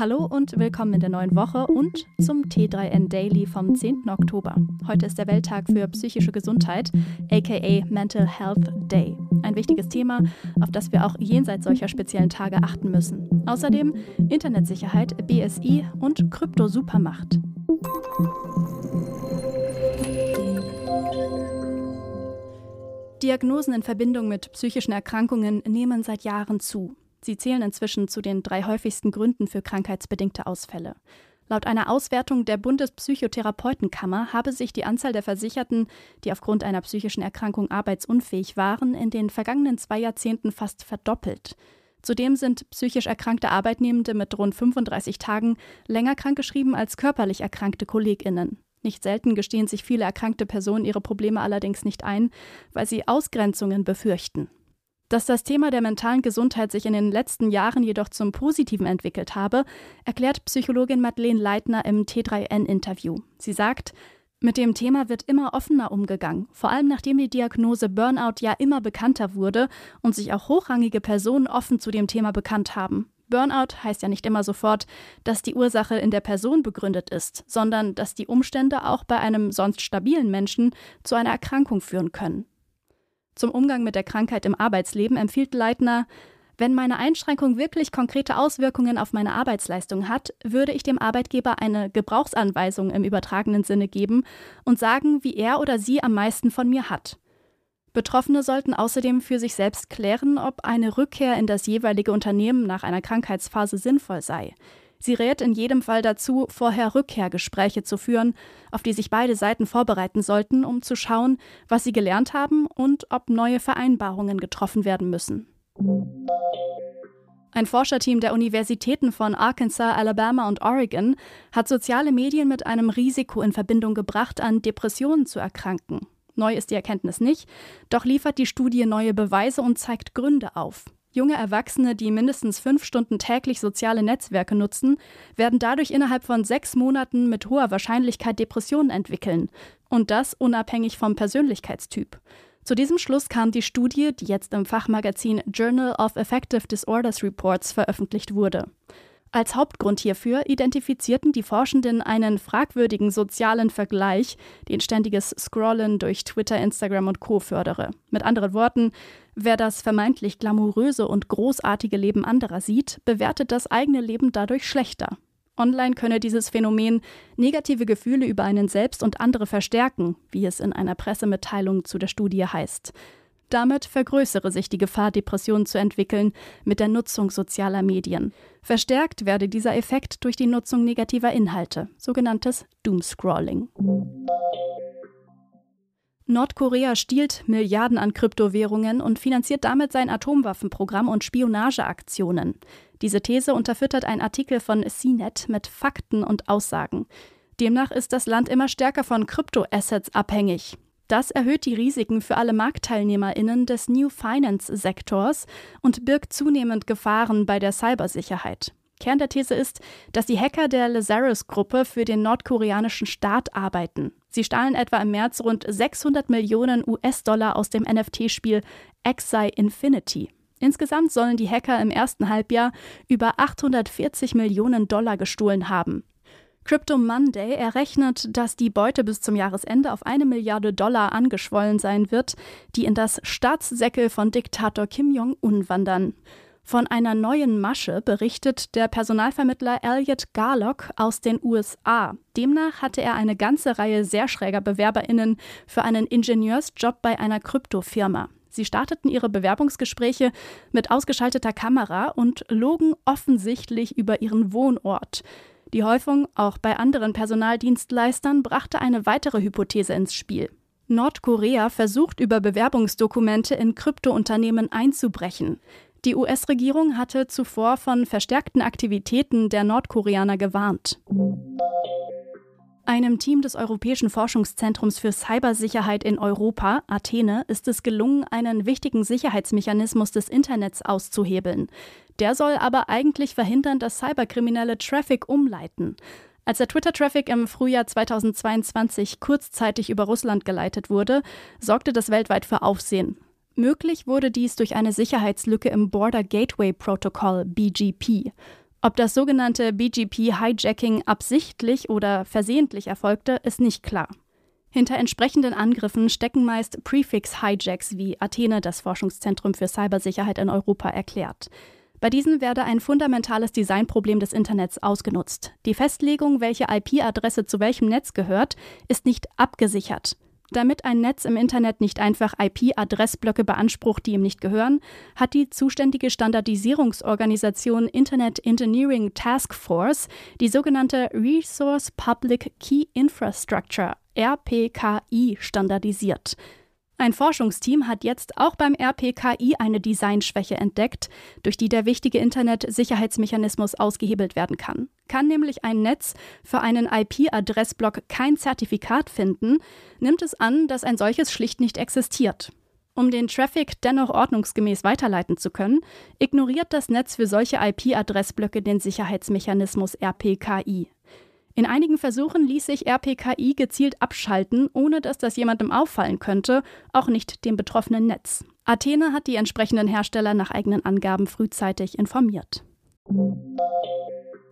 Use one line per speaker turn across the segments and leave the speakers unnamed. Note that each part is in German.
Hallo und willkommen in der neuen Woche und zum T3N Daily vom 10. Oktober. Heute ist der Welttag für psychische Gesundheit, aka Mental Health Day. Ein wichtiges Thema, auf das wir auch jenseits solcher speziellen Tage achten müssen. Außerdem Internetsicherheit, BSI und Krypto-Supermacht. Diagnosen in Verbindung mit psychischen Erkrankungen nehmen seit Jahren zu. Sie zählen inzwischen zu den drei häufigsten Gründen für krankheitsbedingte Ausfälle. Laut einer Auswertung der Bundespsychotherapeutenkammer habe sich die Anzahl der Versicherten, die aufgrund einer psychischen Erkrankung arbeitsunfähig waren, in den vergangenen zwei Jahrzehnten fast verdoppelt. Zudem sind psychisch erkrankte Arbeitnehmende mit rund 35 Tagen länger krankgeschrieben als körperlich erkrankte Kolleginnen. Nicht selten gestehen sich viele erkrankte Personen ihre Probleme allerdings nicht ein, weil sie Ausgrenzungen befürchten. Dass das Thema der mentalen Gesundheit sich in den letzten Jahren jedoch zum Positiven entwickelt habe, erklärt Psychologin Madeleine Leitner im T3N-Interview. Sie sagt, mit dem Thema wird immer offener umgegangen, vor allem nachdem die Diagnose Burnout ja immer bekannter wurde und sich auch hochrangige Personen offen zu dem Thema bekannt haben. Burnout heißt ja nicht immer sofort, dass die Ursache in der Person begründet ist, sondern dass die Umstände auch bei einem sonst stabilen Menschen zu einer Erkrankung führen können. Zum Umgang mit der Krankheit im Arbeitsleben empfiehlt Leitner, wenn meine Einschränkung wirklich konkrete Auswirkungen auf meine Arbeitsleistung hat, würde ich dem Arbeitgeber eine Gebrauchsanweisung im übertragenen Sinne geben und sagen, wie er oder sie am meisten von mir hat. Betroffene sollten außerdem für sich selbst klären, ob eine Rückkehr in das jeweilige Unternehmen nach einer Krankheitsphase sinnvoll sei. Sie rät in jedem Fall dazu, vorher Rückkehrgespräche zu führen, auf die sich beide Seiten vorbereiten sollten, um zu schauen, was sie gelernt haben und ob neue Vereinbarungen getroffen werden müssen. Ein Forscherteam der Universitäten von Arkansas, Alabama und Oregon hat soziale Medien mit einem Risiko in Verbindung gebracht, an Depressionen zu erkranken. Neu ist die Erkenntnis nicht, doch liefert die Studie neue Beweise und zeigt Gründe auf. Junge Erwachsene, die mindestens fünf Stunden täglich soziale Netzwerke nutzen, werden dadurch innerhalb von sechs Monaten mit hoher Wahrscheinlichkeit Depressionen entwickeln. Und das unabhängig vom Persönlichkeitstyp. Zu diesem Schluss kam die Studie, die jetzt im Fachmagazin Journal of Affective Disorders Reports veröffentlicht wurde. Als Hauptgrund hierfür identifizierten die Forschenden einen fragwürdigen sozialen Vergleich, den ständiges Scrollen durch Twitter, Instagram und Co fördere. Mit anderen Worten, wer das vermeintlich glamouröse und großartige Leben anderer sieht, bewertet das eigene Leben dadurch schlechter. Online könne dieses Phänomen negative Gefühle über einen selbst und andere verstärken, wie es in einer Pressemitteilung zu der Studie heißt. Damit vergrößere sich die Gefahr, Depressionen zu entwickeln mit der Nutzung sozialer Medien. Verstärkt werde dieser Effekt durch die Nutzung negativer Inhalte, sogenanntes Doomscrolling. Nordkorea stiehlt Milliarden an Kryptowährungen und finanziert damit sein Atomwaffenprogramm und Spionageaktionen. Diese These unterfüttert ein Artikel von CNET mit Fakten und Aussagen. Demnach ist das Land immer stärker von Kryptoassets abhängig. Das erhöht die Risiken für alle MarktteilnehmerInnen des New Finance-Sektors und birgt zunehmend Gefahren bei der Cybersicherheit. Kern der These ist, dass die Hacker der Lazarus-Gruppe für den nordkoreanischen Staat arbeiten. Sie stahlen etwa im März rund 600 Millionen US-Dollar aus dem NFT-Spiel Exi Infinity. Insgesamt sollen die Hacker im ersten Halbjahr über 840 Millionen Dollar gestohlen haben. Crypto Monday errechnet, dass die Beute bis zum Jahresende auf eine Milliarde Dollar angeschwollen sein wird, die in das Staatssäckel von Diktator Kim Jong-un wandern. Von einer neuen Masche berichtet der Personalvermittler Elliot Garlock aus den USA. Demnach hatte er eine ganze Reihe sehr schräger BewerberInnen für einen Ingenieursjob bei einer Kryptofirma. Sie starteten ihre Bewerbungsgespräche mit ausgeschalteter Kamera und logen offensichtlich über ihren Wohnort. Die Häufung auch bei anderen Personaldienstleistern brachte eine weitere Hypothese ins Spiel. Nordkorea versucht über Bewerbungsdokumente in Kryptounternehmen einzubrechen. Die US-Regierung hatte zuvor von verstärkten Aktivitäten der Nordkoreaner gewarnt. Einem Team des Europäischen Forschungszentrums für Cybersicherheit in Europa, Athene, ist es gelungen, einen wichtigen Sicherheitsmechanismus des Internets auszuhebeln. Der soll aber eigentlich verhindern, dass Cyberkriminelle Traffic umleiten. Als der Twitter-Traffic im Frühjahr 2022 kurzzeitig über Russland geleitet wurde, sorgte das weltweit für Aufsehen. Möglich wurde dies durch eine Sicherheitslücke im Border Gateway Protocol BGP. Ob das sogenannte BGP-Hijacking absichtlich oder versehentlich erfolgte, ist nicht klar. Hinter entsprechenden Angriffen stecken meist Prefix-Hijacks, wie Athene, das Forschungszentrum für Cybersicherheit in Europa, erklärt. Bei diesen werde ein fundamentales Designproblem des Internets ausgenutzt. Die Festlegung, welche IP-Adresse zu welchem Netz gehört, ist nicht abgesichert. Damit ein Netz im Internet nicht einfach IP-Adressblöcke beansprucht, die ihm nicht gehören, hat die zuständige Standardisierungsorganisation Internet Engineering Task Force die sogenannte Resource Public Key Infrastructure RPKI standardisiert. Ein Forschungsteam hat jetzt auch beim RPKI eine Designschwäche entdeckt, durch die der wichtige Internet-Sicherheitsmechanismus ausgehebelt werden kann. Kann nämlich ein Netz für einen IP-Adressblock kein Zertifikat finden, nimmt es an, dass ein solches schlicht nicht existiert. Um den Traffic dennoch ordnungsgemäß weiterleiten zu können, ignoriert das Netz für solche IP-Adressblöcke den Sicherheitsmechanismus RPKI. In einigen Versuchen ließ sich RPKI gezielt abschalten, ohne dass das jemandem auffallen könnte, auch nicht dem betroffenen Netz. Athene hat die entsprechenden Hersteller nach eigenen Angaben frühzeitig informiert.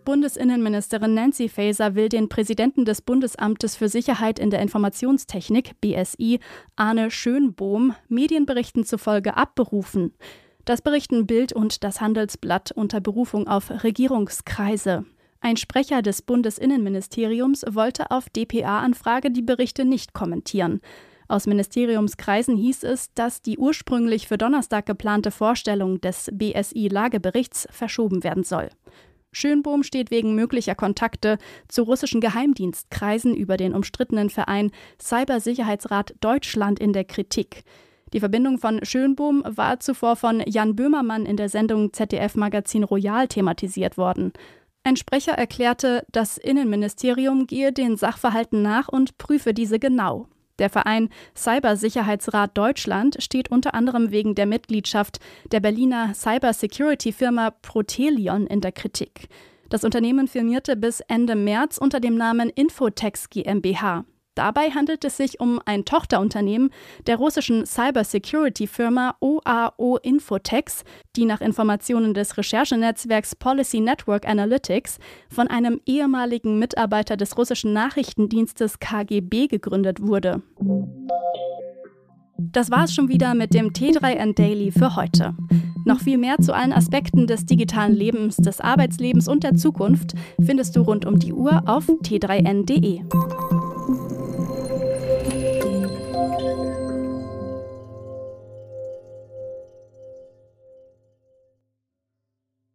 Bundesinnenministerin Nancy Faeser will den Präsidenten des Bundesamtes für Sicherheit in der Informationstechnik, BSI, Arne Schönbohm, Medienberichten zufolge abberufen. Das berichten Bild und das Handelsblatt unter Berufung auf Regierungskreise. Ein Sprecher des Bundesinnenministeriums wollte auf dpa-Anfrage die Berichte nicht kommentieren. Aus Ministeriumskreisen hieß es, dass die ursprünglich für Donnerstag geplante Vorstellung des BSI-Lageberichts verschoben werden soll. Schönbohm steht wegen möglicher Kontakte zu russischen Geheimdienstkreisen über den umstrittenen Verein Cybersicherheitsrat Deutschland in der Kritik. Die Verbindung von Schönbohm war zuvor von Jan Böhmermann in der Sendung ZDF Magazin Royal thematisiert worden. Ein Sprecher erklärte, das Innenministerium gehe den Sachverhalten nach und prüfe diese genau. Der Verein Cybersicherheitsrat Deutschland steht unter anderem wegen der Mitgliedschaft der Berliner Cybersecurity-Firma Protelion in der Kritik. Das Unternehmen firmierte bis Ende März unter dem Namen Infotex GmbH. Dabei handelt es sich um ein Tochterunternehmen der russischen Cybersecurity-Firma OAO Infotex, die nach Informationen des Recherchenetzwerks Policy Network Analytics von einem ehemaligen Mitarbeiter des russischen Nachrichtendienstes KGB gegründet wurde. Das war es schon wieder mit dem T3N Daily für heute. Noch viel mehr zu allen Aspekten des digitalen Lebens, des Arbeitslebens und der Zukunft findest du rund um die Uhr auf t3n.de.